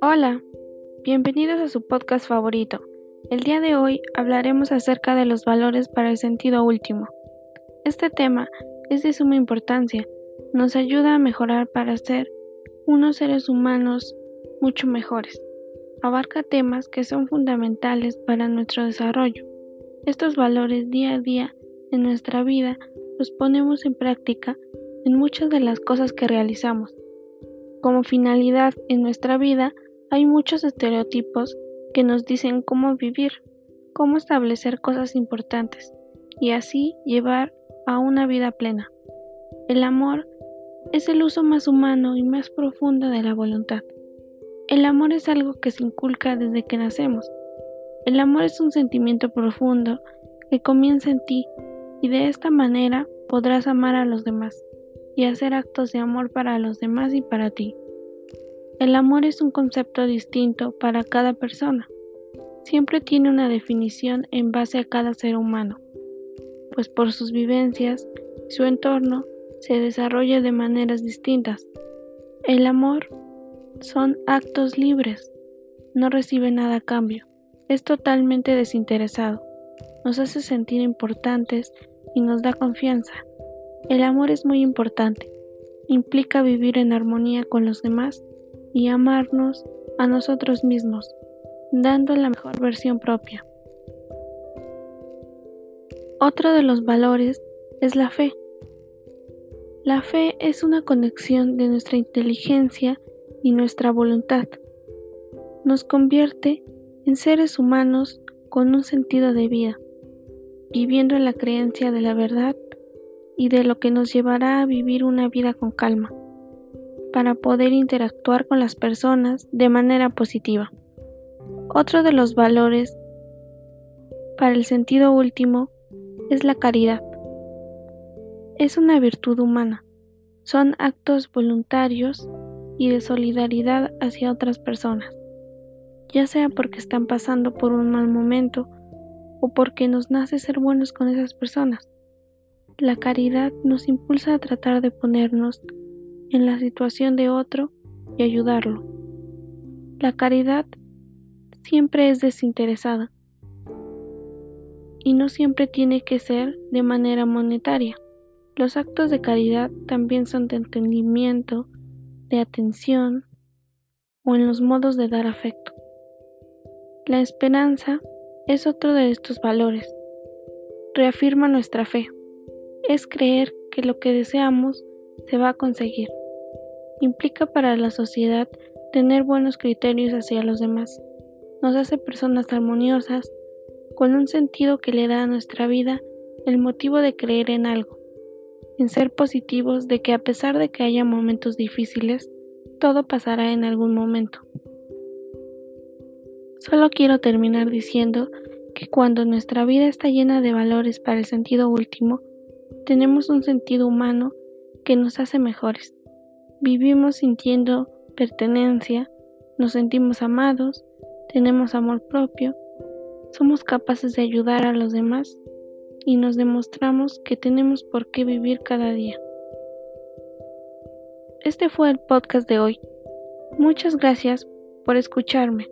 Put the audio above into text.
Hola, bienvenidos a su podcast favorito. El día de hoy hablaremos acerca de los valores para el sentido último. Este tema es de suma importancia, nos ayuda a mejorar para ser unos seres humanos mucho mejores. Abarca temas que son fundamentales para nuestro desarrollo. Estos valores día a día en nuestra vida los ponemos en práctica en muchas de las cosas que realizamos. Como finalidad en nuestra vida hay muchos estereotipos que nos dicen cómo vivir, cómo establecer cosas importantes y así llevar a una vida plena. El amor es el uso más humano y más profundo de la voluntad. El amor es algo que se inculca desde que nacemos. El amor es un sentimiento profundo que comienza en ti y de esta manera podrás amar a los demás y hacer actos de amor para los demás y para ti. El amor es un concepto distinto para cada persona. Siempre tiene una definición en base a cada ser humano, pues por sus vivencias, su entorno se desarrolla de maneras distintas. El amor son actos libres, no recibe nada a cambio, es totalmente desinteresado, nos hace sentir importantes y nos da confianza. El amor es muy importante, implica vivir en armonía con los demás y amarnos a nosotros mismos, dando la mejor versión propia. Otro de los valores es la fe. La fe es una conexión de nuestra inteligencia y nuestra voluntad. Nos convierte en seres humanos con un sentido de vida, viviendo en la creencia de la verdad y de lo que nos llevará a vivir una vida con calma para poder interactuar con las personas de manera positiva. Otro de los valores para el sentido último es la caridad. Es una virtud humana. Son actos voluntarios y de solidaridad hacia otras personas, ya sea porque están pasando por un mal momento o porque nos nace ser buenos con esas personas. La caridad nos impulsa a tratar de ponernos en la situación de otro y ayudarlo. La caridad siempre es desinteresada y no siempre tiene que ser de manera monetaria. Los actos de caridad también son de entendimiento, de atención o en los modos de dar afecto. La esperanza es otro de estos valores. Reafirma nuestra fe. Es creer que lo que deseamos se va a conseguir implica para la sociedad tener buenos criterios hacia los demás. Nos hace personas armoniosas, con un sentido que le da a nuestra vida el motivo de creer en algo, en ser positivos de que a pesar de que haya momentos difíciles, todo pasará en algún momento. Solo quiero terminar diciendo cuando nuestra vida está llena de valores para el sentido último, tenemos un sentido humano que nos hace mejores. Vivimos sintiendo pertenencia, nos sentimos amados, tenemos amor propio, somos capaces de ayudar a los demás y nos demostramos que tenemos por qué vivir cada día. Este fue el podcast de hoy. Muchas gracias por escucharme.